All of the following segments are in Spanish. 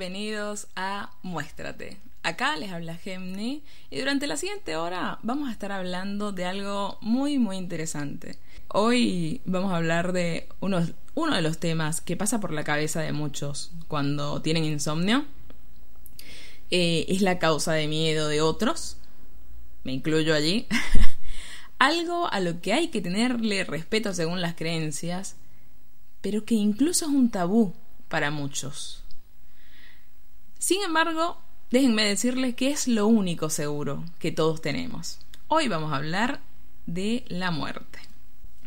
Bienvenidos a Muéstrate. Acá les habla Gemni y durante la siguiente hora vamos a estar hablando de algo muy muy interesante. Hoy vamos a hablar de uno, uno de los temas que pasa por la cabeza de muchos cuando tienen insomnio. Eh, es la causa de miedo de otros. Me incluyo allí. algo a lo que hay que tenerle respeto según las creencias, pero que incluso es un tabú para muchos. Sin embargo, déjenme decirles que es lo único seguro que todos tenemos. Hoy vamos a hablar de la muerte.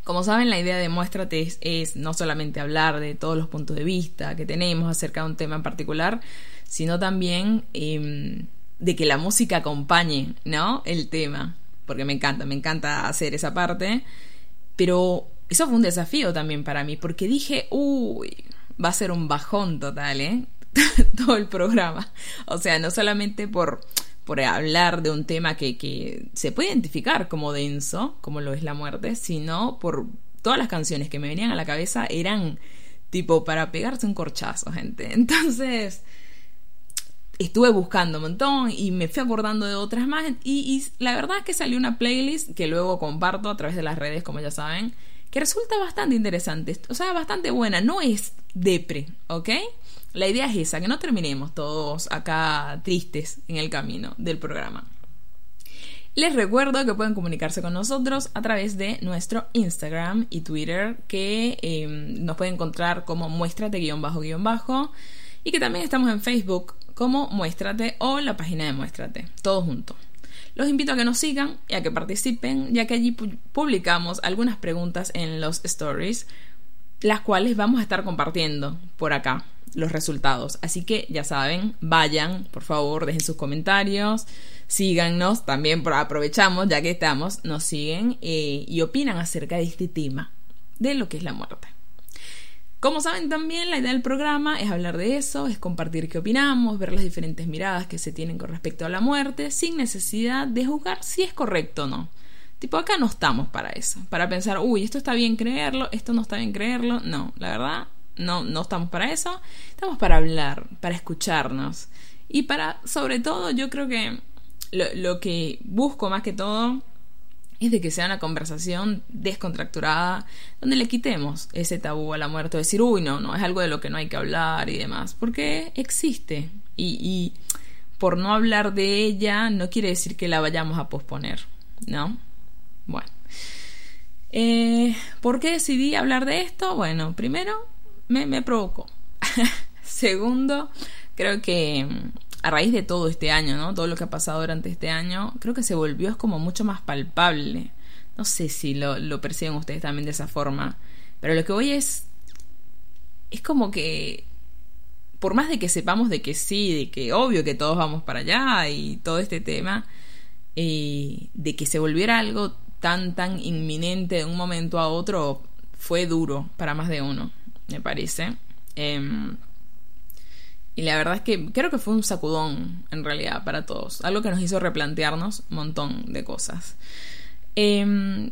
Como saben, la idea de Muéstrate es, no solamente hablar de todos los puntos de vista que tenemos acerca de un tema en particular, sino también em, de que la música acompañe, ¿no? El tema. Porque me encanta, me encanta hacer esa parte. Pero eso fue un desafío también para mí, porque dije, uy, va a ser un bajón total, ¿eh? todo el programa. O sea, no solamente por, por hablar de un tema que, que se puede identificar como denso, como lo es la muerte, sino por todas las canciones que me venían a la cabeza eran tipo para pegarse un corchazo, gente. Entonces, estuve buscando un montón y me fui acordando de otras más. Y, y, la verdad es que salió una playlist que luego comparto a través de las redes, como ya saben, que resulta bastante interesante. O sea, bastante buena. No es depre, ¿ok? La idea es esa, que no terminemos todos acá tristes en el camino del programa. Les recuerdo que pueden comunicarse con nosotros a través de nuestro Instagram y Twitter, que em, nos pueden encontrar como muéstrate guion bajo guion bajo, y que también estamos en Facebook como Muéstrate o la página de Muéstrate, todo junto. Los invito a que nos sigan y a que participen, ya que allí publicamos algunas preguntas en los stories, las cuales vamos a estar compartiendo por acá los resultados. Así que ya saben, vayan, por favor, dejen sus comentarios, síganos, también aprovechamos, ya que estamos, nos siguen eh, y opinan acerca de este tema, de lo que es la muerte. Como saben también, la idea del programa es hablar de eso, es compartir qué opinamos, ver las diferentes miradas que se tienen con respecto a la muerte, sin necesidad de juzgar si es correcto o no. Tipo, acá no estamos para eso, para pensar, uy, esto está bien creerlo, esto no está bien creerlo. No, la verdad, no, no estamos para eso. Estamos para hablar, para escucharnos. Y para, sobre todo, yo creo que lo, lo que busco más que todo es de que sea una conversación descontracturada, donde le quitemos ese tabú a la muerte, decir, uy, no, no, es algo de lo que no hay que hablar y demás, porque existe. Y, y por no hablar de ella no quiere decir que la vayamos a posponer, ¿no? Bueno. Eh, ¿Por qué decidí hablar de esto? Bueno, primero me, me provocó. Segundo, creo que mm, a raíz de todo este año, ¿no? Todo lo que ha pasado durante este año, creo que se volvió como mucho más palpable. No sé si lo, lo perciben ustedes también de esa forma, pero lo que voy es... Es como que... Por más de que sepamos de que sí, de que obvio que todos vamos para allá y todo este tema, eh, de que se volviera algo tan, tan inminente de un momento a otro, fue duro para más de uno me parece. Em, y la verdad es que creo que fue un sacudón, en realidad, para todos. Algo que nos hizo replantearnos un montón de cosas. Em,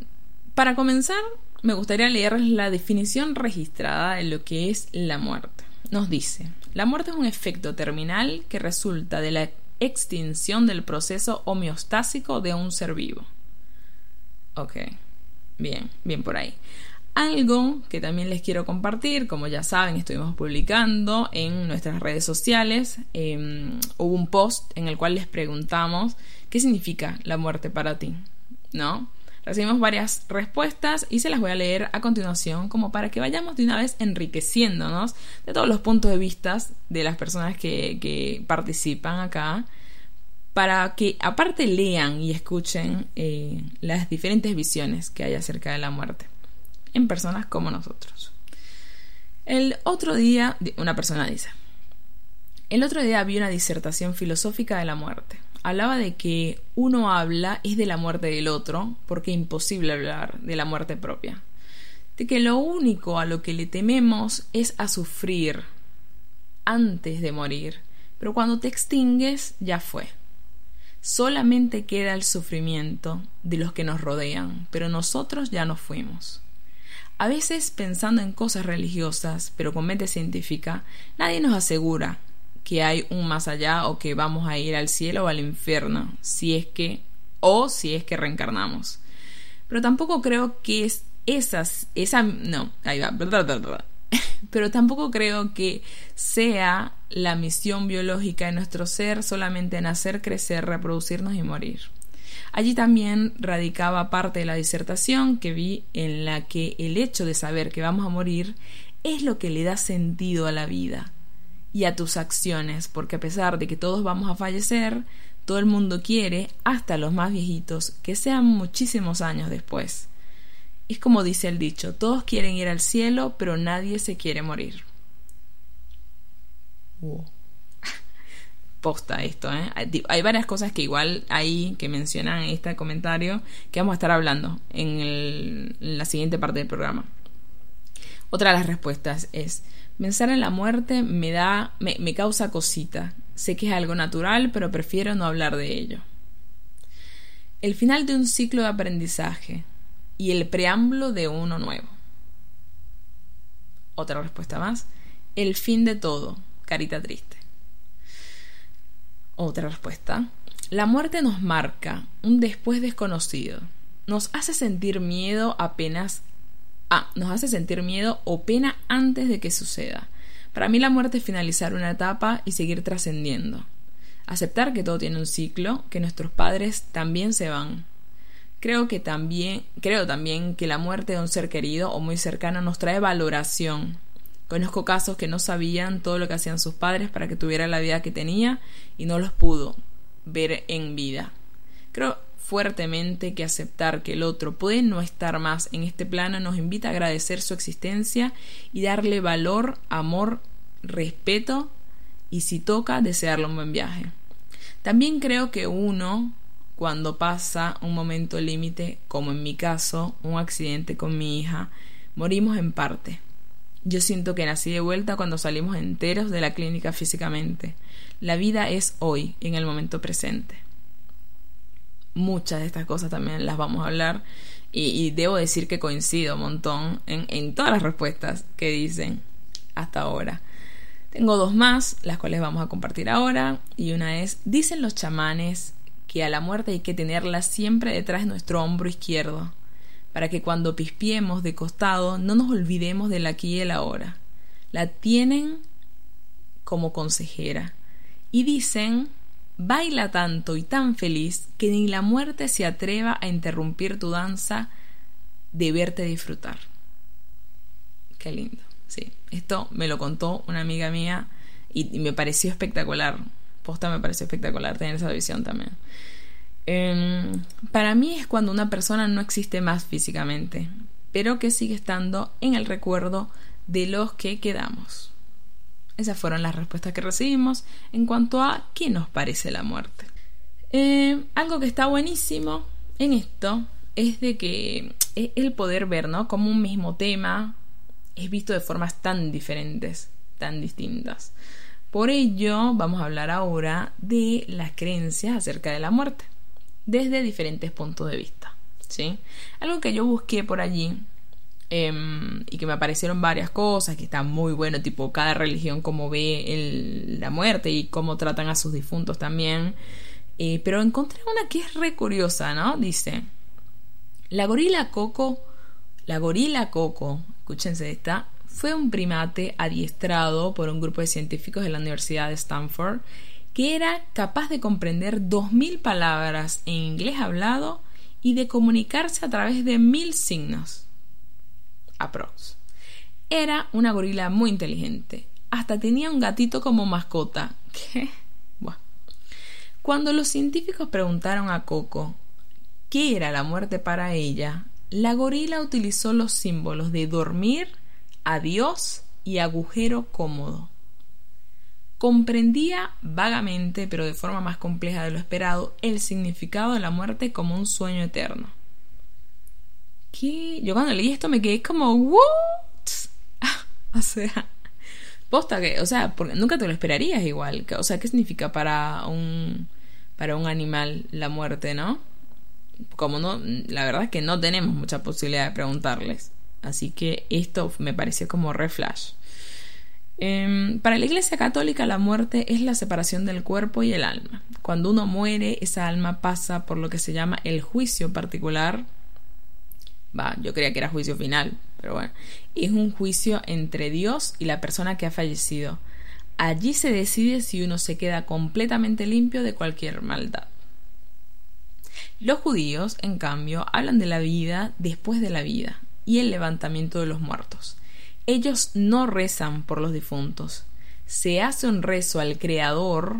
para comenzar, me gustaría leerles la definición registrada de lo que es la muerte. Nos dice, la muerte es un efecto terminal que resulta de la extinción del proceso homeostásico de un ser vivo. Ok, bien, bien por ahí. Algo que también les quiero compartir, como ya saben, estuvimos publicando en nuestras redes sociales. Em, hubo un post en el cual les preguntamos qué significa la muerte para ti, ¿no? Recibimos varias respuestas y se las voy a leer a continuación como para que vayamos de una vez enriqueciéndonos de todos los puntos de vista de las personas que, participan acá para que aparte lean y escuchen eh, las diferentes visiones que hay acerca de la muerte en personas como nosotros. El otro día, una persona dice, el otro día vi una disertación filosófica de la muerte. Hablaba de que uno habla es de la muerte del otro, porque es imposible hablar de la muerte propia. De que lo único a lo que le tememos es a sufrir antes de morir, pero cuando te extingues ya fue. Solamente queda el sufrimiento de los que nos rodean, pero nosotros ya no fuimos. A veces pensando en cosas religiosas, pero con mente científica, nadie nos asegura que hay un más allá o que vamos a ir al cielo o al infierno, si es que o si es que reencarnamos. Pero tampoco creo que es esas esa no, ahí va. Pero tampoco creo que sea la misión biológica de nuestro ser solamente nacer, crecer, reproducirnos y morir. Allí también radicaba parte de la disertación que vi en la que el hecho de saber que vamos a morir es lo que le da sentido a la vida y a tus acciones, porque a pesar de que todos vamos a fallecer, todo el mundo quiere, hasta los más viejitos, que sean muchísimos años después. Es como dice el dicho, todos quieren ir al cielo, pero nadie se quiere morir. Posta esto, ¿eh? Hay varias cosas que igual ahí que mencionan en este comentario que vamos a estar hablando en, la siguiente parte del programa. Otra de las respuestas es, pensar en la muerte me da, me, me causa cosita. Sé que es algo natural, pero prefiero no hablar de ello. El final de un ciclo de aprendizaje y el preámbulo de uno nuevo. Otra respuesta más. El fin de todo. Carita triste. Otra respuesta. La muerte nos marca un después desconocido. Nos hace sentir miedo apenas... Ah, nos hace sentir miedo o pena antes de que suceda. Para mí la muerte es finalizar una etapa y seguir trascendiendo. Aceptar que todo tiene un ciclo, que nuestros padres también se van. Creo que también, creo también que la muerte de un ser querido o muy cercano nos trae valoración. Conozco casos que no sabían todo lo que hacían sus padres para que tuviera la vida que tenía y no los pudo ver en vida. Creo fuertemente que aceptar que el otro puede no estar más en este plano nos invita a agradecer su existencia y darle valor, amor, respeto y si toca desearle un buen viaje. También creo que uno cuando pasa un momento límite, como en mi caso, un accidente con mi hija, morimos en parte. Yo siento que nací de vuelta cuando salimos enteros de la clínica físicamente. La vida es hoy, en el momento presente muchas de estas cosas también las vamos a hablar y, debo decir que coincido un montón en, en todas las respuestas que dicen hasta ahora. Tengo dos más, las cuales vamos a compartir ahora, y una es, dicen los chamanes que a la muerte hay que tenerla siempre detrás de nuestro hombro izquierdo, para que cuando pispiemos de costado no nos olvidemos del aquí y el ahora. La tienen como consejera. Y dicen Baila tanto y tan feliz que ni la muerte se atreva a interrumpir tu danza de verte disfrutar. Qué lindo. Sí, esto me lo contó una amiga mía y, me pareció espectacular. Posta me pareció espectacular tener esa visión también. Em, para mí es cuando una persona no existe más físicamente, pero que sigue estando en el recuerdo de los que quedamos. Esas fueron las respuestas que recibimos en cuanto a qué nos parece la muerte. Eh, algo que está buenísimo en esto es de que el poder ver, ¿no? Como un mismo tema es visto de formas tan diferentes, tan distintas. Por ello, vamos a hablar ahora de las creencias acerca de la muerte, desde diferentes puntos de vista. ¿sí? Algo que yo busqué por allí Em, y que me aparecieron varias cosas que están muy bueno, tipo cada religión como ve la muerte y cómo tratan a sus difuntos también. Eh, pero encontré una que es re curiosa, ¿no? Dice, la gorila Coco, la gorila Coco, escúchense esta, fue un primate adiestrado por un grupo de científicos de la Universidad de Stanford que era capaz de comprender 2.000 palabras en inglés hablado y de comunicarse a través de mil signos. Era una gorila muy inteligente. Hasta tenía un gatito como mascota. ¿Qué? Cuando los científicos preguntaron a Coco qué era la muerte para ella, la gorila utilizó los símbolos de dormir, adiós y agujero cómodo. Comprendía vagamente, pero de forma más compleja de lo esperado, el significado de la muerte como un sueño eterno. Yo cuando leí esto me quedé como, ¿what? o sea, posta que, o sea, porque nunca te lo esperarías igual. O sea, ¿qué significa para un, para un animal la muerte, no? Como no, la verdad es que no tenemos mucha posibilidad de preguntarles. Así que esto me pareció como re flash. Em, para la Iglesia Católica la muerte es la separación del cuerpo y el alma. Cuando uno muere, esa alma pasa por lo que se llama el juicio particular. Va, yo creía que era juicio final, pero bueno. Es un juicio entre Dios y la persona que ha fallecido. Allí se decide si uno se queda completamente limpio de cualquier maldad. Los judíos, en cambio, hablan de la vida después de la vida y el levantamiento de los muertos. Ellos no rezan por los difuntos. Se hace un rezo al Creador,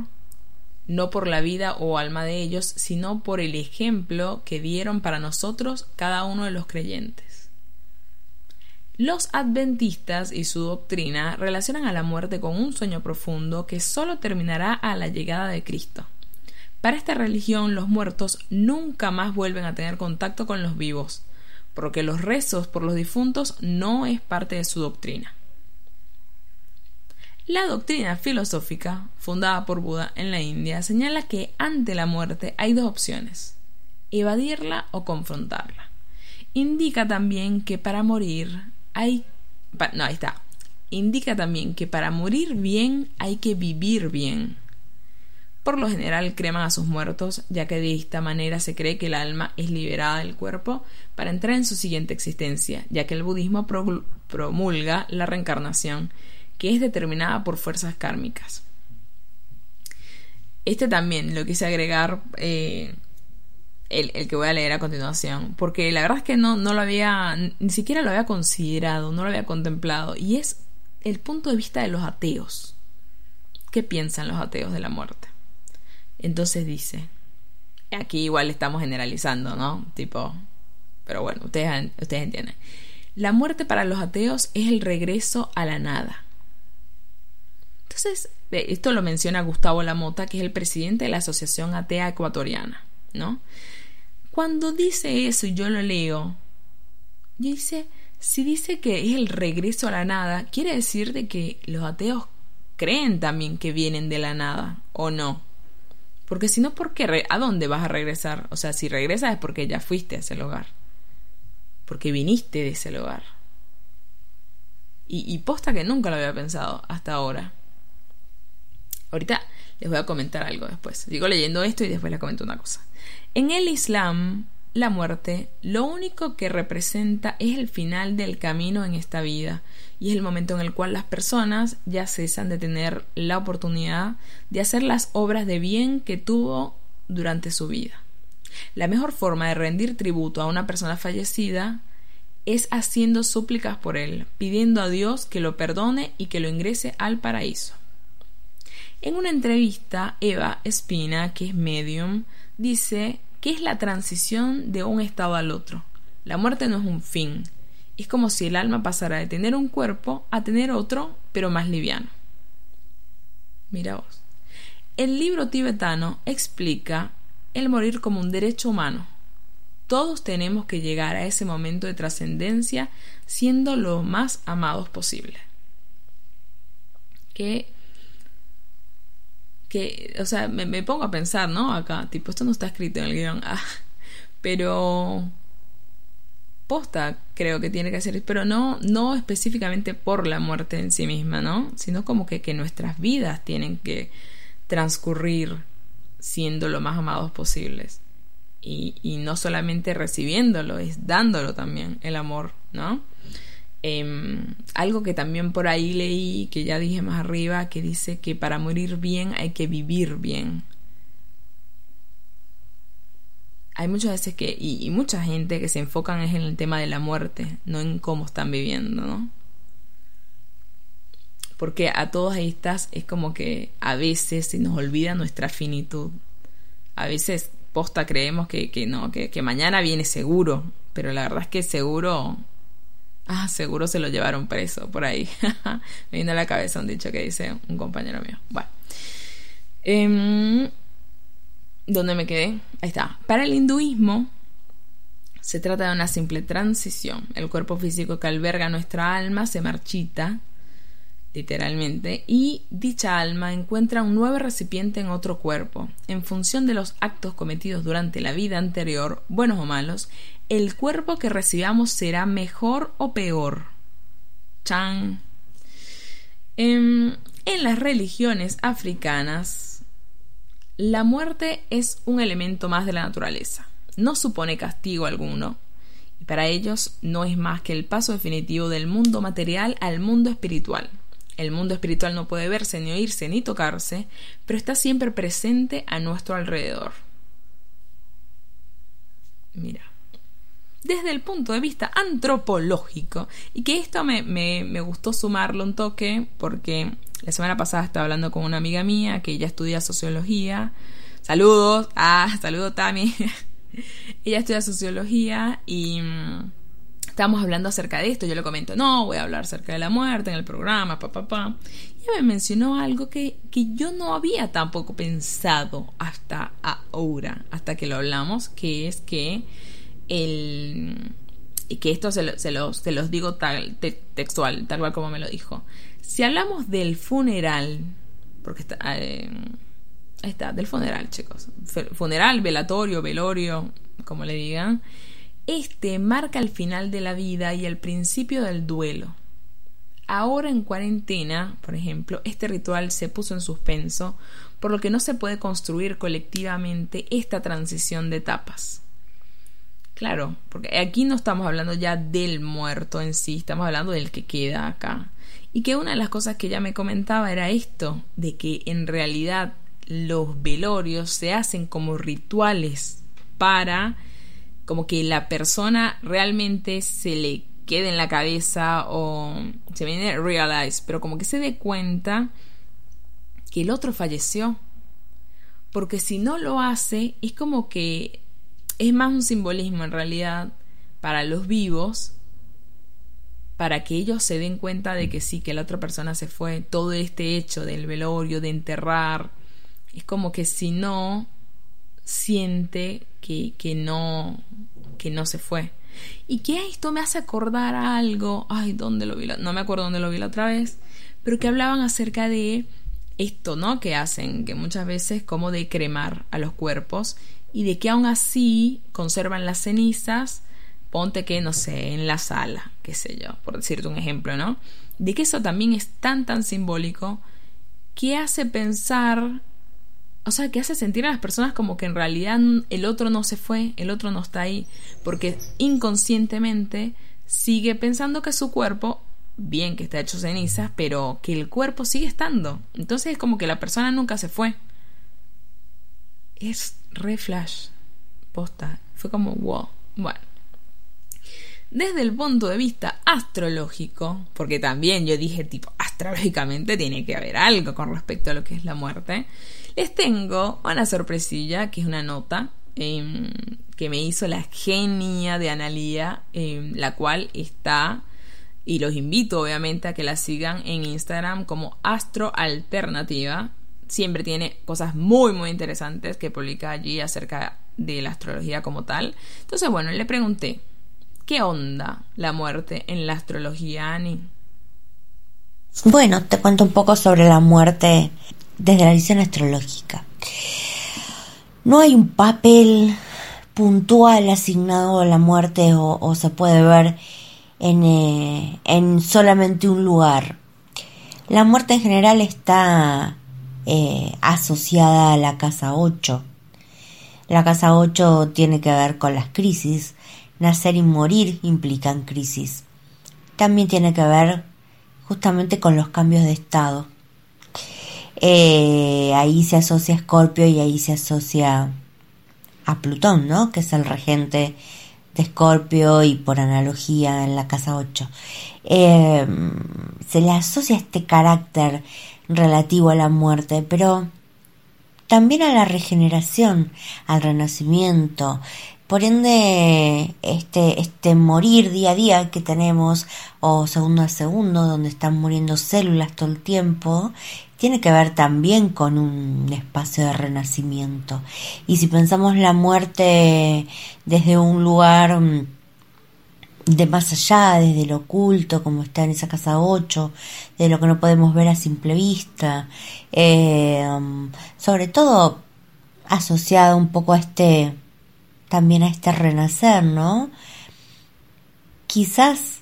no por la vida o alma de ellos, sino por el ejemplo que dieron para nosotros cada uno de los creyentes. Los adventistas y su doctrina relacionan a la muerte con un sueño profundo que sólo terminará a la llegada de Cristo. Para esta religión los muertos nunca más vuelven a tener contacto con los vivos, porque los rezos por los difuntos no es parte de su doctrina. La doctrina filosófica, fundada por Buda en la India, señala que ante la muerte hay dos opciones, evadirla o confrontarla. Indica también que para morir hay... No, está. Indica también que para morir bien hay que vivir bien. Por lo general creman a sus muertos, ya que de esta manera se cree que el alma es liberada del cuerpo para entrar en su siguiente existencia, ya que el budismo promulga la reencarnación, que es determinada por fuerzas kármicas. Este también lo quise agregar, eh, el, el, que voy a leer a continuación, porque la verdad es que no, no lo había, ni siquiera lo había considerado, no lo había contemplado, y es el punto de vista de los ateos. ¿Qué piensan los ateos de la muerte? Entonces dice, aquí igual estamos generalizando, ¿no? Tipo, pero bueno, ustedes, ustedes entienden. La muerte para los ateos es el regreso a la nada. Entonces, esto lo menciona Gustavo Lamota, que es el presidente de la Asociación Atea Ecuatoriana, ¿no? Cuando dice eso y yo lo leo, yo dice, si dice que es el regreso a la nada, quiere decir de que los ateos creen también que vienen de la nada, ¿o no? Porque si no, ¿por qué? ¿A dónde vas a regresar? O sea, si regresas es porque ya fuiste a ese lugar. Porque viniste de ese lugar. Y, y posta que nunca lo había pensado hasta ahora. Ahorita les voy a comentar algo después. Sigo leyendo esto y después les comento una cosa. En el Islam, la muerte lo único que representa es el final del camino en esta vida y es el momento en el cual las personas ya cesan de tener la oportunidad de hacer las obras de bien que tuvo durante su vida. La mejor forma de rendir tributo a una persona fallecida es haciendo súplicas por él, pidiendo a Dios que lo perdone y que lo ingrese al paraíso. En una entrevista, Eva Espina, que es medium, dice que es la transición de un estado al otro. La muerte no es un fin, es como si el alma pasara de tener un cuerpo a tener otro, pero más liviano. Mira vos. El libro tibetano explica el morir como un derecho humano. Todos tenemos que llegar a ese momento de trascendencia siendo lo más amados posible. Que, que, o sea, me, pongo a pensar, ¿no? Acá, tipo, esto no está escrito en el guion, ah, pero creo que tiene que ser, pero no, no específicamente por la muerte en sí misma, ¿no? Sino como que, que nuestras vidas tienen que transcurrir siendo lo más amados posibles. Y, y no solamente recibiéndolo, es dándolo también, el amor, ¿no? Em, algo que también por ahí leí, que ya dije más arriba, que dice que para morir bien hay que vivir bien hay muchas veces que, y, mucha gente que se enfocan es en el tema de la muerte, no en cómo están viviendo, ¿no? Porque a todas estas es como que a veces se nos olvida nuestra finitud. A veces posta creemos que, que no, que, que mañana viene seguro, pero la verdad es que seguro Ah, seguro se lo llevaron preso por ahí. Me viene a la cabeza un dicho que dice un compañero mío. Bueno. Eh, ¿Dónde me quedé? Ahí está. Para el hinduismo se trata de una simple transición. El cuerpo físico que alberga nuestra alma se marchita, literalmente, y dicha alma encuentra un nuevo recipiente en otro cuerpo. En función de los actos cometidos durante la vida anterior, buenos o malos, el cuerpo que recibamos será mejor o peor. Chan. En, en las religiones africanas, la muerte es un elemento más de la naturaleza. No supone castigo alguno. Y para ellos no es más que el paso definitivo del mundo material al mundo espiritual. El mundo espiritual no puede verse, ni oírse, ni tocarse, pero está siempre presente a nuestro alrededor. Mira, desde el punto de vista antropológico, y que esto me, me, gustó sumarlo un toque, porque la semana pasada estaba hablando con una amiga mía que ella estudia sociología. Saludos, ah, saludos Tami. ella estudia sociología y mm, estábamos hablando acerca de esto. Yo le comento, no, voy a hablar acerca de la muerte en el programa, papá, papá. Y ella me mencionó algo que, que yo no había tampoco pensado hasta ahora, hasta que lo hablamos, que es que el que esto se, se, los, los, digo tal, textual, tal cual como me lo dijo. Si hablamos del funeral, porque está, eh, está, del funeral, chicos. Funeral, velatorio, velorio, como le digan. Este marca el final de la vida y el principio del duelo. Ahora en cuarentena, por ejemplo, este ritual se puso en suspenso, por lo que no se puede construir colectivamente esta transición de etapas. Claro, porque aquí no estamos hablando ya del muerto en sí, estamos hablando del que queda acá. Y que una de las cosas que ella me comentaba era esto, de que en realidad los velorios se hacen como rituales para como que la persona realmente se le quede en la cabeza o se viene realize, pero como que se dé cuenta que el otro falleció. Porque si no lo hace, es como que es más un simbolismo en realidad para los vivos, para que ellos se den cuenta de que sí, que la otra persona se fue. Todo este hecho del velorio, de enterrar, es como que si no siente que, que no que no se fue. Y que esto me hace acordar a algo, ay, ¿dónde lo vi? no me acuerdo dónde lo vi la otra vez, pero que hablaban acerca de esto, ¿no? Que hacen, que muchas veces como de cremar a los cuerpos y de que aún así conservan las cenizas, ponte que, no sé, en la sala, qué sé yo, por decirte un ejemplo, ¿no? De que eso también es tan, tan simbólico que hace pensar, o sea, que hace sentir a las personas como que en realidad el otro no se fue, el otro no está ahí, porque inconscientemente sigue pensando que su cuerpo, bien que está hecho cenizas, pero que el cuerpo sigue estando. Entonces es como que la persona nunca se fue. Es re flash. Posta. Fue como wow. Bueno. Desde el punto de vista astrológico, porque también yo dije tipo, astrológicamente tiene que haber algo con respecto a lo que es la muerte, les tengo una sorpresilla, que es una nota em, que me hizo la genia de Analía, em, la cual está, y los invito obviamente a que la sigan en Instagram como Astro Alternativa, siempre tiene cosas muy, muy interesantes que publica allí acerca de la astrología como tal. Entonces, bueno, le pregunté, ¿qué onda la muerte en la astrología, Ani? Bueno, te cuento un poco sobre la muerte desde la visión astrológica. No hay un papel puntual asignado a la muerte o, se puede ver en, eh, en solamente un lugar. La muerte en general está eh, asociada a la casa 8. La casa 8 tiene que ver con las crisis. Nacer y morir implican crisis. También tiene que ver justamente con los cambios de estado. Eh, ahí se asocia Escorpio y ahí se asocia a Plutón, ¿no? Que es el regente de Escorpio y por analogía en la casa 8. Eh, se le asocia este carácter relativo a la muerte, pero también a la regeneración, al renacimiento. Por ende, este, este morir día a día que tenemos, o segundo a segundo, donde están muriendo células todo el tiempo, tiene que ver también con un espacio de renacimiento. Y si pensamos la muerte desde un lugar mm, de más allá, desde lo oculto, como está en esa casa 8, de lo que no podemos ver a simple vista, eh, sobre todo asociado un poco a este, también a este renacer, ¿no? Quizás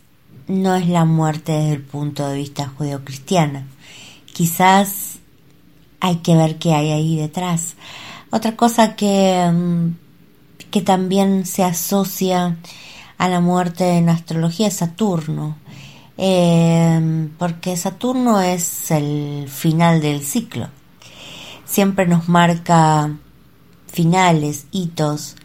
no es la muerte desde el punto de vista judeocristiano. Quizás hay que ver qué hay ahí detrás. Otra cosa que, mm, que también se asocia a la muerte en astrología es Saturno, eh, porque Saturno es el final del ciclo. Siempre nos marca finales, hitos,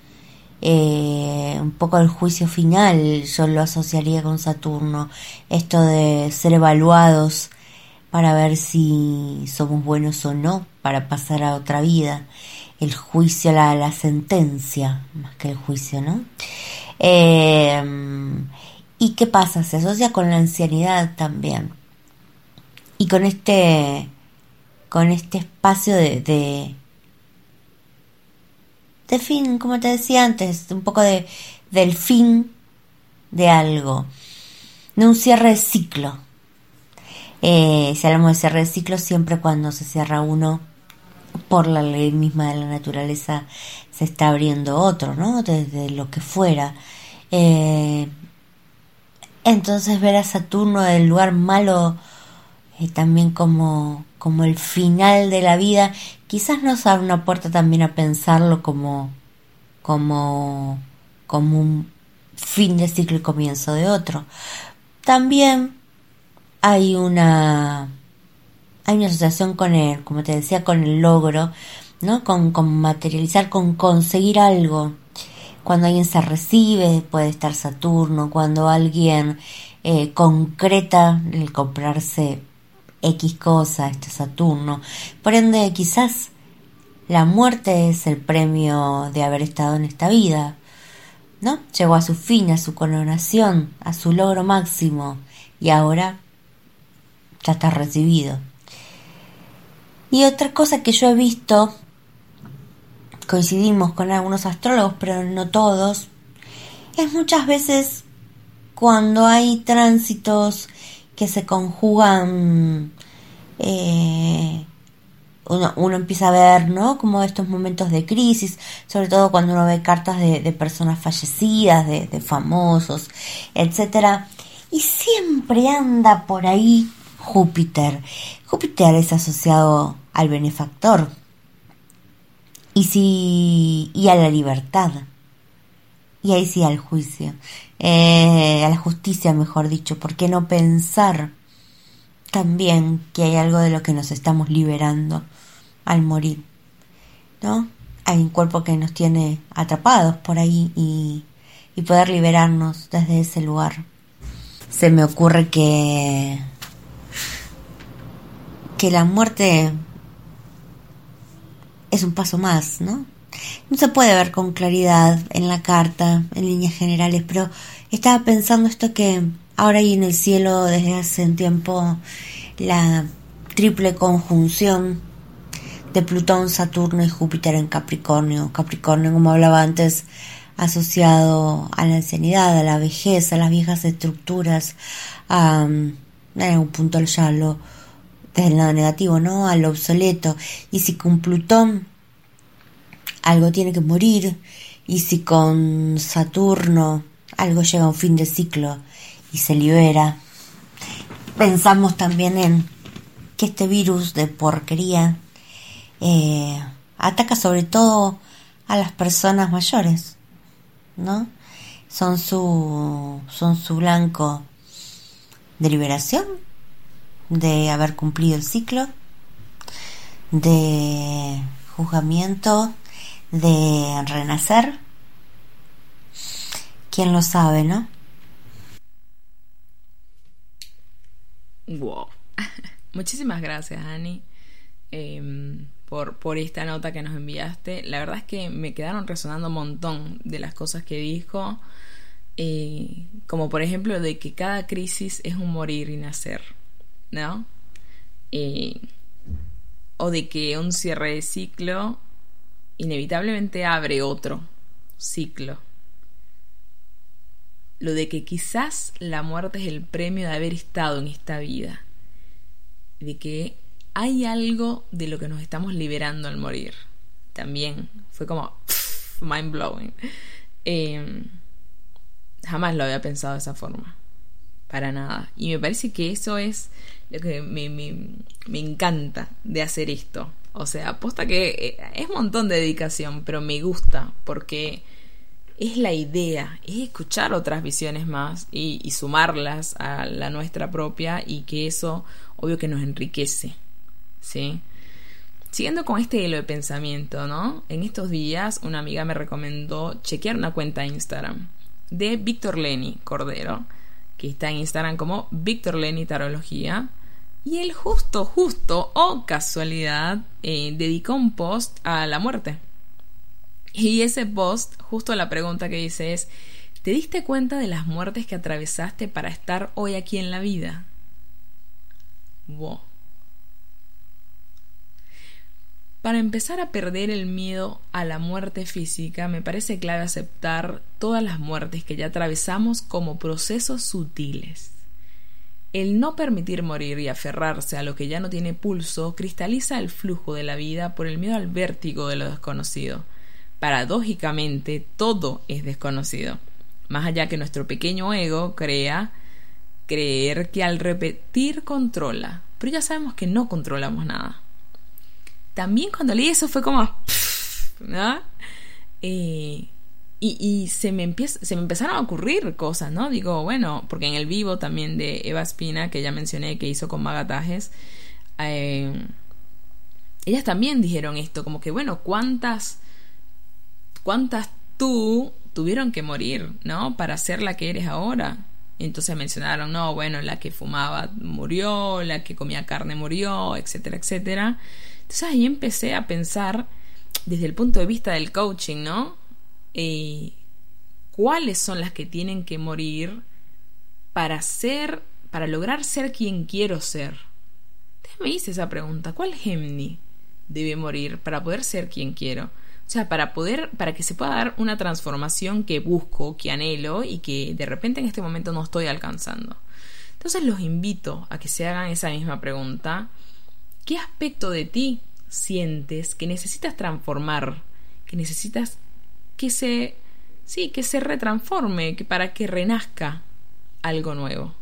eh, un poco el juicio final, yo lo asociaría con Saturno, esto de ser evaluados para ver si somos buenos o no, para pasar a otra vida. El juicio, la, la sentencia, más que el juicio, ¿no? Eh, ¿Y qué pasa? Se asocia con la ancianidad también. Y con este, con este espacio de, de, fin, como te decía antes, un poco de, del fin de algo, de un cierre de ciclo. Eh, si hablamos de cierre de ciclo, siempre cuando se cierra uno, por la ley misma de la naturaleza, se está abriendo otro, ¿no? Desde lo que fuera. Eh, entonces ver a Saturno del lugar malo eh, también como, como el final de la vida, quizás nos abre una puerta también a pensarlo como, como, como un fin de ciclo y comienzo de otro. También hay una hay una asociación con el, como te decía, con el logro, ¿no? Con, con materializar, con conseguir algo. Cuando alguien se recibe, puede estar Saturno. Cuando alguien eh, concreta el comprarse X cosa, este Saturno. Por ende, quizás la muerte es el premio de haber estado en esta vida. ¿No? Llegó a su fin, a su coronación, a su logro máximo. Y ahora ya está recibido. Y otra cosa que yo he visto, coincidimos con algunos astrólogos, pero no todos, es muchas veces cuando hay tránsitos que se conjugan, eh, uno, empieza a ver, ¿no? Como estos momentos de crisis, sobre todo cuando uno ve cartas de, personas fallecidas, de, de famosos, etcétera, y siempre anda por ahí Júpiter. Júpiter es asociado al benefactor y si y a la libertad. Y ahí sí al juicio. Eh, a la justicia mejor dicho por qué no pensar también que hay algo de lo que nos estamos liberando al morir no hay un cuerpo que nos tiene atrapados por ahí y, y poder liberarnos desde ese lugar. Se me ocurre que que la muerte es un paso más, ¿no? No se puede ver con claridad en la carta, en líneas generales, pero estaba pensando esto que ahora hay en el cielo desde hace un tiempo la triple conjunción de Plutón, Saturno y Júpiter en Capricornio. Capricornio, como hablaba antes, asociado a la ancianidad, a la vejez, a las viejas estructuras, a, en algún punto ya lo desde el lado negativo, ¿no? Al obsoleto. Y si con Plutón algo tiene que morir, y si con Saturno algo llega a un fin de ciclo y se libera, pensamos también en que este virus de porquería eh, ataca sobre todo a las personas mayores, ¿no? Son su, son su blanco de liberación de haber cumplido el ciclo, de juzgamiento, de renacer. ¿Quién lo sabe, no? Wow. Muchísimas gracias, Ani, em, por, por esta nota que nos enviaste. La verdad es que me quedaron resonando un montón de las cosas que dijo. Eh, como por ejemplo de que cada crisis es un morir y nacer. ¿No? o de que un cierre de ciclo inevitablemente abre otro ciclo. Lo de que quizás la muerte es el premio de haber estado en esta vida. De que hay algo de lo que nos estamos liberando al morir. También fue como mind blowing. Em, jamás lo había pensado de esa forma para nada. Y me parece que eso es lo que me, me, encanta de hacer esto. O sea, aposta que eh, es un montón de dedicación, pero me gusta porque es la idea, es escuchar otras visiones más y, y, sumarlas a la nuestra propia y que eso, obvio que nos enriquece, ¿sí? Siguiendo con este hilo de pensamiento, ¿no? En estos días una amiga me recomendó chequear una cuenta de Instagram de Víctor Leni Cordero, que está en Instagram como Víctor Leni Tarología. Y él justo, justo, o oh casualidad, eh, dedicó un post a la muerte. Y ese post, justo la pregunta que dice es, ¿te diste cuenta de las muertes que atravesaste para estar hoy aquí en la vida? Wow. Para empezar a perder el miedo a la muerte física, me parece clave aceptar todas las muertes que ya atravesamos como procesos sutiles. El no permitir morir y aferrarse a lo que ya no tiene pulso cristaliza el flujo de la vida por el miedo al vértigo de lo desconocido. Paradójicamente, todo es desconocido. Más allá que nuestro pequeño ego crea creer que al repetir controla, pero ya sabemos que no controlamos nada también cuando leí eso fue como, ¿no? Eh, y, se, me empieza, se me empezaron a ocurrir cosas, ¿no? Digo, bueno, porque en el vivo también de Eva Espina, que ya mencioné que hizo con Magatajes, eh, ellas también dijeron esto, como que, bueno, ¿cuántas, cuántas tú tuvieron que morir, ¿no? Para ser la que eres ahora. Entonces mencionaron, no, bueno, la que fumaba murió, la que comía carne murió, etcétera, etcétera. Entonces ahí empecé a pensar desde el punto de vista del coaching, ¿no? Eh, ¿Cuáles son las que tienen que morir para ser, para lograr ser quien quiero ser? Entonces me hice esa pregunta, ¿cuál Gemini debe morir para poder ser quien quiero? O sea, para poder, para que se pueda dar una transformación que busco, que anhelo y que de repente en este momento no estoy alcanzando. Entonces los invito a que se hagan esa misma pregunta ¿Qué aspecto de ti sientes que necesitas transformar? Que necesitas que se sí, que se retransforme, que para que renazca algo nuevo.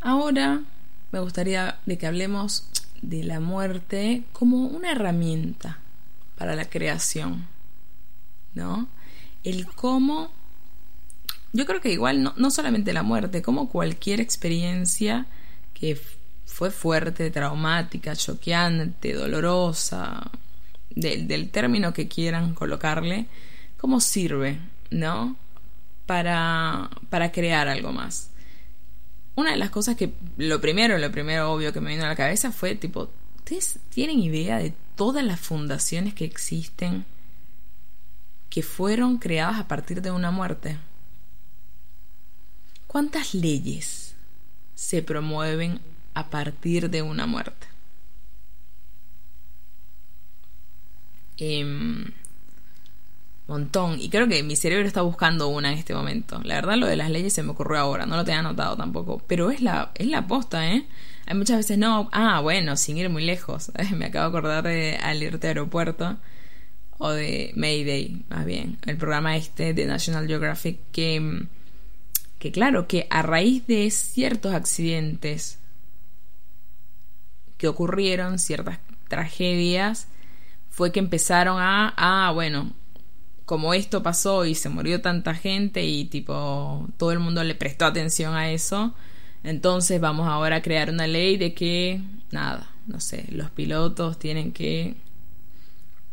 Ahora me gustaría de que hablemos de la muerte como una herramienta para la creación, ¿no? El cómo, yo creo que igual no, no solamente la muerte, como cualquier experiencia que fue fuerte, traumática, choqueante, dolorosa, del término que quieran colocarle, ¿cómo sirve, no? Para, para crear algo más. Una de las cosas que, lo primero, lo primero obvio que me vino a la cabeza fue tipo, ¿ustedes tienen idea de todas las fundaciones que existen que fueron creadas a partir de una muerte? ¿Cuántas leyes se promueven a partir de una muerte. Eh, montón. Y creo que mi cerebro está buscando una en este momento. La verdad, lo de las leyes se me ocurrió ahora, no lo tenía anotado tampoco. Pero es la, es la posta, ¿eh? Hay muchas veces, no, ah, bueno, sin ir muy lejos. me acabo de acordar de Alerta Aeropuerto o de Mayday, más bien. El programa este de National Geographic que, que claro, que a raíz de ciertos accidentes que ocurrieron, ciertas tragedias, fue que empezaron a, ah, bueno, como esto pasó y se murió tanta gente y tipo todo el mundo le prestó atención a eso, entonces vamos ahora a crear una ley de que, nada, no sé, los pilotos tienen que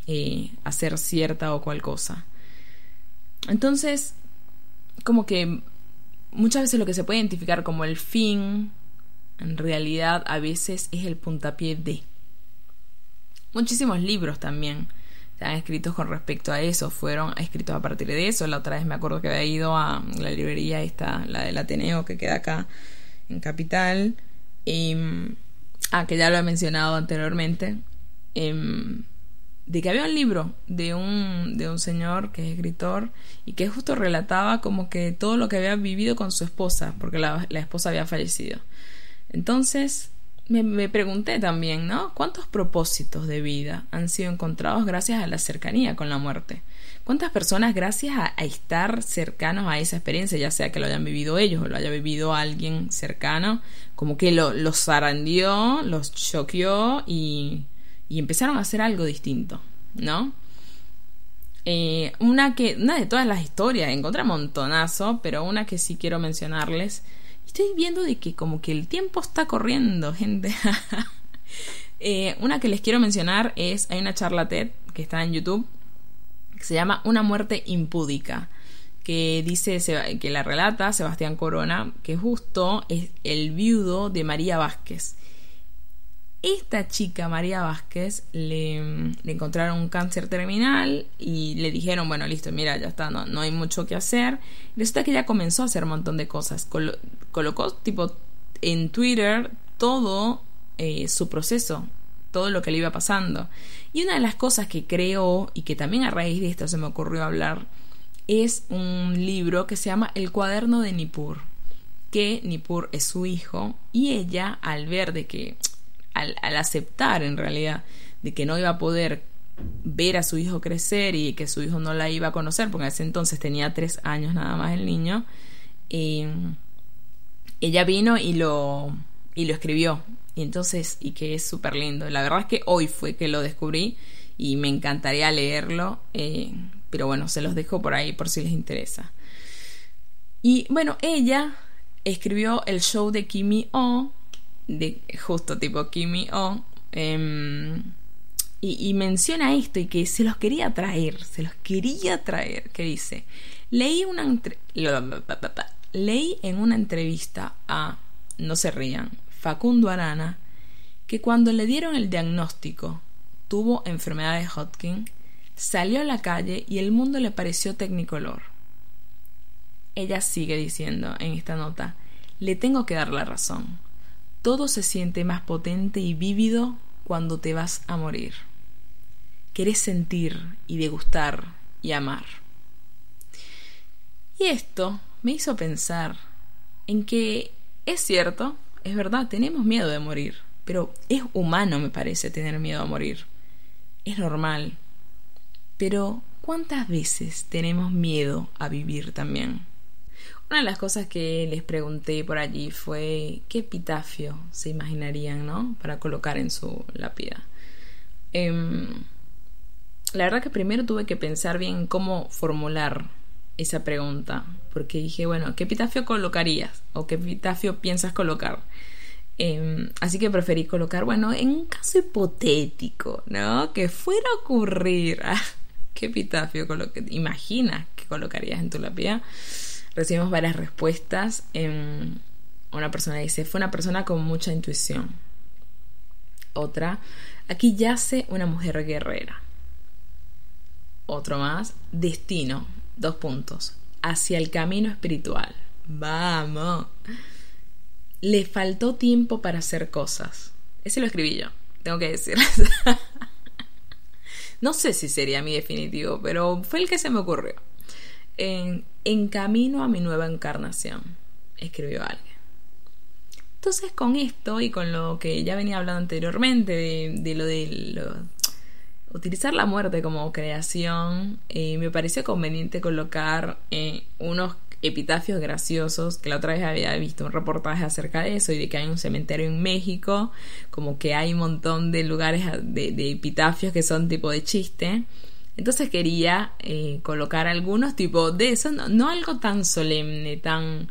eh, hacer cierta o cual cosa. Entonces, como que muchas veces lo que se puede identificar como el fin en realidad a veces es el puntapié de. Muchísimos libros también se han escrito con respecto a eso, fueron escritos a partir de eso. La otra vez me acuerdo que había ido a la librería esta, la del Ateneo, que queda acá en Capital. Y, ah, que ya lo he mencionado anteriormente. Em, de que había un libro de un, de un señor que es escritor y que justo relataba como que todo lo que había vivido con su esposa, porque la esposa había fallecido. Entonces, me, pregunté también, ¿no? ¿Cuántos propósitos de vida han sido encontrados gracias a la cercanía con la muerte? cuántas personas gracias a, estar cercanos a esa experiencia, ya sea que lo hayan vivido ellos o lo haya vivido alguien cercano, como que lo, los zarandió, los choqueó y, y empezaron a hacer algo distinto, ¿no? Eh, una que, una de todas las historias, encontré montonazo, pero una que sí quiero mencionarles. Estoy viendo de que como que el tiempo está corriendo, gente. Eh, una que les quiero mencionar es, hay una charla TED que está en YouTube, que se llama Una muerte impúdica, que dice, que la relata Sebastián Corona, que justo es el viudo de María Vázquez. Esta chica, María Vázquez, le, encontraron un cáncer terminal y le dijeron, bueno, listo, mira, ya está, no, no hay mucho que hacer. Resulta que ella comenzó a hacer un montón de cosas. colocó, tipo, en Twitter todo eh, su proceso, todo lo que le iba pasando. Y una de las cosas que creo y que también a raíz de esto se me ocurrió hablar es un libro que se llama El cuaderno de Nippur, que Nippur es su hijo y ella al ver de que al, aceptar en realidad de que no iba a poder ver a su hijo crecer y que su hijo no la iba a conocer, porque en ese entonces tenía tres años nada más el niño, eh, ella vino y lo, y lo escribió. Y entonces, y que es súper lindo. La verdad es que hoy fue que lo descubrí y me encantaría leerlo, eh, pero bueno, se los dejo por ahí por si les interesa. Y bueno, ella escribió el show de Kimi O, de justo tipo Kimi O. Em, y, menciona esto y que se los quería traer, se los quería traer, que dice, leí una leí en una entrevista a, no se rían, Facundo Arana, que cuando le dieron el diagnóstico tuvo enfermedad de Hodgkin, salió a la calle y el mundo le pareció tecnicolor. Ella sigue diciendo en esta nota, le tengo que dar la razón todo se siente más potente y vívido cuando te vas a morir. Querés sentir y degustar y amar. Y esto me hizo pensar en que es cierto, es verdad, tenemos miedo de morir, pero es humano, me parece, tener miedo a morir. Es normal. Pero, ¿cuántas veces tenemos miedo a vivir también? Una de las cosas que les pregunté por allí fue qué epitafio se imaginarían, ¿no? Para colocar en su lápida. Em, la verdad que primero tuve que pensar bien cómo formular esa pregunta, porque dije, bueno, ¿qué epitafio colocarías? ¿O qué epitafio piensas colocar? Em, así que preferí colocar, bueno, en un caso hipotético, ¿no? Que fuera a ocurrir, ¿qué epitafio imaginas que colocarías en tu lápida? Recibimos varias respuestas. una persona dice, fue una persona con mucha intuición. Otra, aquí yace una mujer guerrera. Otro más, destino, dos puntos, hacia el camino espiritual. Vamos. Le faltó tiempo para hacer cosas. Ese lo escribí yo, tengo que decirles. no sé si sería mi definitivo, pero fue el que se me ocurrió en, camino a mi nueva encarnación, escribió alguien. Entonces con esto y con lo que ya venía hablando anteriormente de, lo de utilizar la muerte como creación, eh, me pareció conveniente colocar eh, unos epitafios graciosos, que la otra vez había visto un reportaje acerca de eso y de que hay un cementerio en México, como que hay un montón de lugares de, de epitafios que son tipo de chiste. Entonces quería eh, colocar algunos tipos de eso, no, algo tan solemne, tan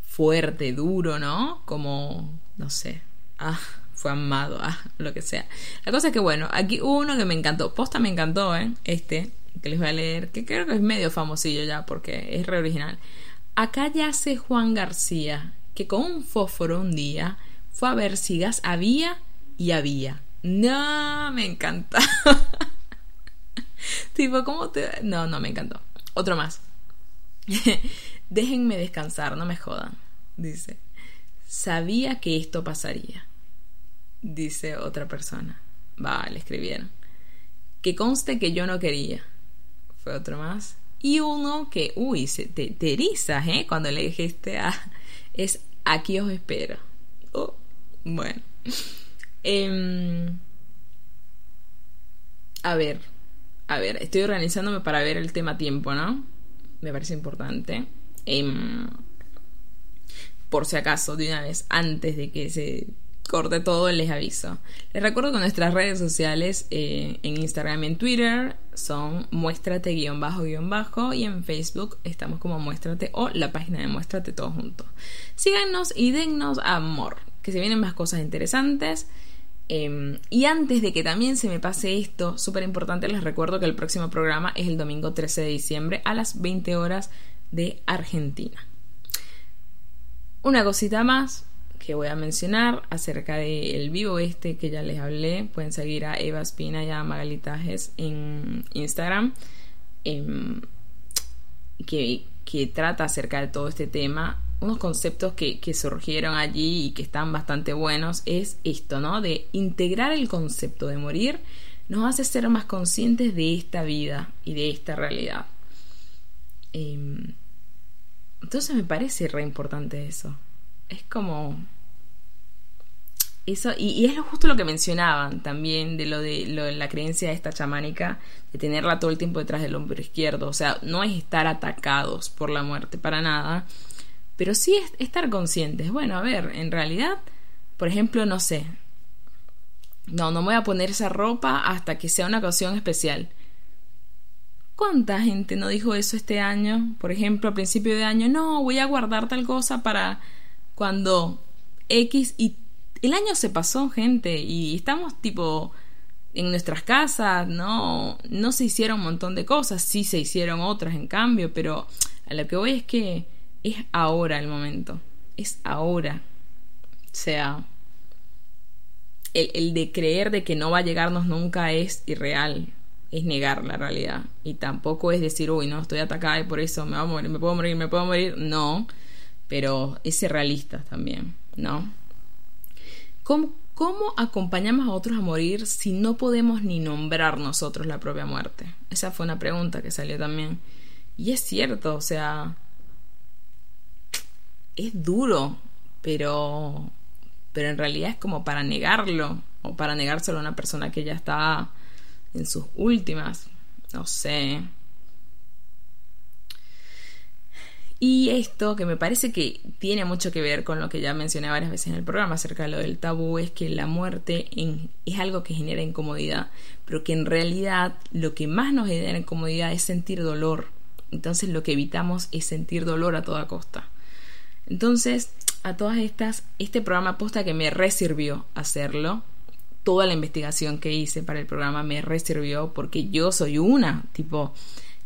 fuerte, duro, ¿no? Como, no sé, ah, fue amado, ah, lo que sea. La cosa es que, bueno, aquí uno que me encantó, posta me encantó, ¿eh? Este, que les voy a leer, que creo que es medio famosillo ya porque es re original. Acá yace Juan García, que con un fósforo un día fue a ver si gas había y había. No, me encanta. tipo, ¿cómo te.? No, no, me encantó. Otro más. Déjenme descansar, no me jodan. Dice. Sabía que esto pasaría. Dice otra persona. Vale, escribieron. Que conste que yo no quería. Fue otro más. Y uno que, uy, se, te, te erizas, ¿eh? Cuando le dijiste a. Es aquí os espero. Oh, bueno. Em, a ver, a ver, estoy organizándome para ver el tema tiempo, ¿no? Me parece importante. Em, por si acaso, de una vez, antes de que se corte todo, les aviso. Les recuerdo que nuestras redes sociales eh, en Instagram y en Twitter son muéstrate guion bajo guion bajo y en Facebook estamos como muéstrate o la página de muéstrate todo junto. Síganos y dennos amor, que se vienen más cosas interesantes. Em, y antes de que también se me pase esto, súper importante, les recuerdo que el próximo programa es el domingo 13 de diciembre a las 20 horas de Argentina. Una cosita más que voy a mencionar acerca del vivo este que ya les hablé. Pueden seguir a Eva Espina y a Magalitajes en Instagram. Em, que, que trata acerca de todo este tema unos conceptos que, surgieron allí y que están bastante buenos es esto, ¿no? De integrar el concepto de morir nos hace ser más conscientes de esta vida y de esta realidad. Em, entonces me parece re importante eso. Es como... Eso, y, es justo lo que mencionaban también de lo de, lo de la creencia esta chamánica, de tenerla todo el tiempo detrás del hombro izquierdo. O sea, no es estar atacados por la muerte para nada, pero sí es estar conscientes. Bueno, a ver, en realidad, por ejemplo, no sé. No, no me voy a poner esa ropa hasta que sea una ocasión especial. ¿Cuánta gente no dijo eso este año? Por ejemplo, a principio de año, no, voy a guardar tal cosa para cuando X y el año se pasó, gente, y estamos tipo en nuestras casas, no, no se hicieron un montón de cosas, sí se hicieron otras en cambio, pero a lo que voy es que es ahora el momento, es ahora. O sea, el, de creer de que no va a llegarnos nunca es irreal, es negar la realidad. Y tampoco es decir, uy, no, estoy atacada y por eso me, va a morir, me puedo morir, me puedo morir. No, pero es ser realistas también, ¿no? ¿Cómo, ¿Cómo acompañamos a otros a morir si no podemos ni nombrar nosotros la propia muerte? Esa fue una pregunta que salió también. Y es cierto, o sea, es duro, pero, pero en realidad es como para negarlo, o para negárselo a una persona que ya está en sus últimas, no sé. Y esto, que me parece que tiene mucho que ver con lo que ya mencioné varias veces en el programa acerca de lo del tabú, es que la muerte es algo que genera incomodidad, pero que en realidad lo que más nos genera incomodidad es sentir dolor. Entonces lo que evitamos es sentir dolor a toda costa. Entonces, a todas estas, este programa posta que me resirvió hacerlo, toda la investigación que hice para el programa me resirvió porque yo soy una, tipo,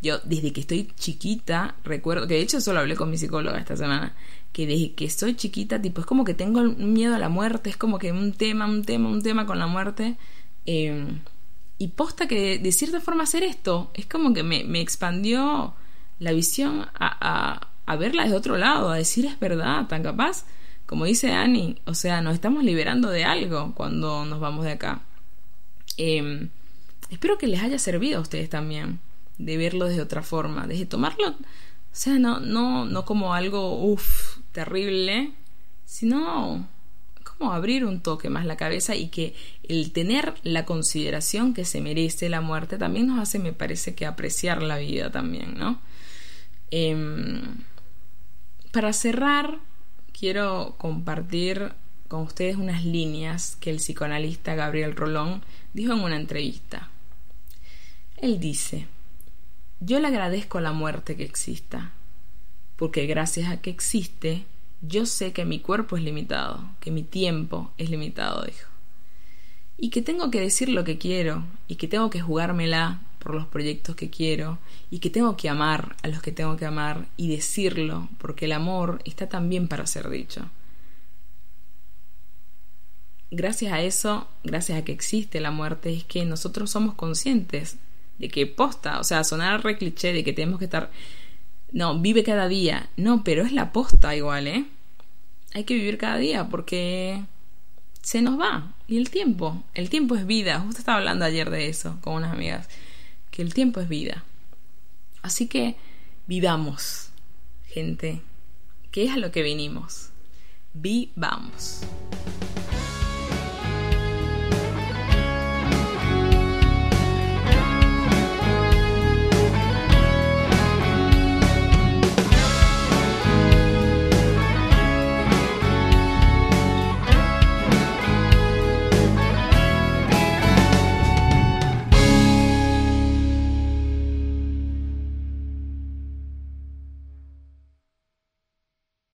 yo desde que estoy chiquita, recuerdo, que de hecho solo hablé con mi psicóloga esta semana, que desde que soy chiquita, tipo, es como que tengo miedo a la muerte, es como que un tema, un tema, un tema con la muerte. Em, y posta que de, cierta forma hacer esto es como que me, me expandió la visión a, a verla desde otro lado, a decir es verdad, tan capaz, como dice Annie, o sea, nos estamos liberando de algo cuando nos vamos de acá. Em, espero que les haya servido a ustedes también de verlo de otra forma, de tomarlo, o sea, no, no, no como algo, uff, terrible, sino como abrir un toque más la cabeza y que el tener la consideración que se merece la muerte también nos hace, me parece que apreciar la vida también, ¿no? Eh, para cerrar, quiero compartir con ustedes unas líneas que el psicoanalista Gabriel Rolón dijo en una entrevista. Él dice, yo le agradezco la muerte que exista, porque gracias a que existe, yo sé que mi cuerpo es limitado, que mi tiempo es limitado, dijo. Y que tengo que decir lo que quiero, y que tengo que jugármela por los proyectos que quiero y que tengo que amar a los que tengo que amar y decirlo, porque el amor está también para ser dicho. Gracias a eso, gracias a que existe la muerte, es que nosotros somos conscientes de que posta, o sea, sonar re cliché de que tenemos que estar, no, vive cada día, no, pero es la posta igual, ¿eh? Hay que vivir cada día porque se nos va. Y el tiempo, el tiempo es vida. Justo estaba hablando ayer de eso con unas amigas el tiempo es vida. Así que vivamos, gente, que es a lo que vinimos. Vivamos.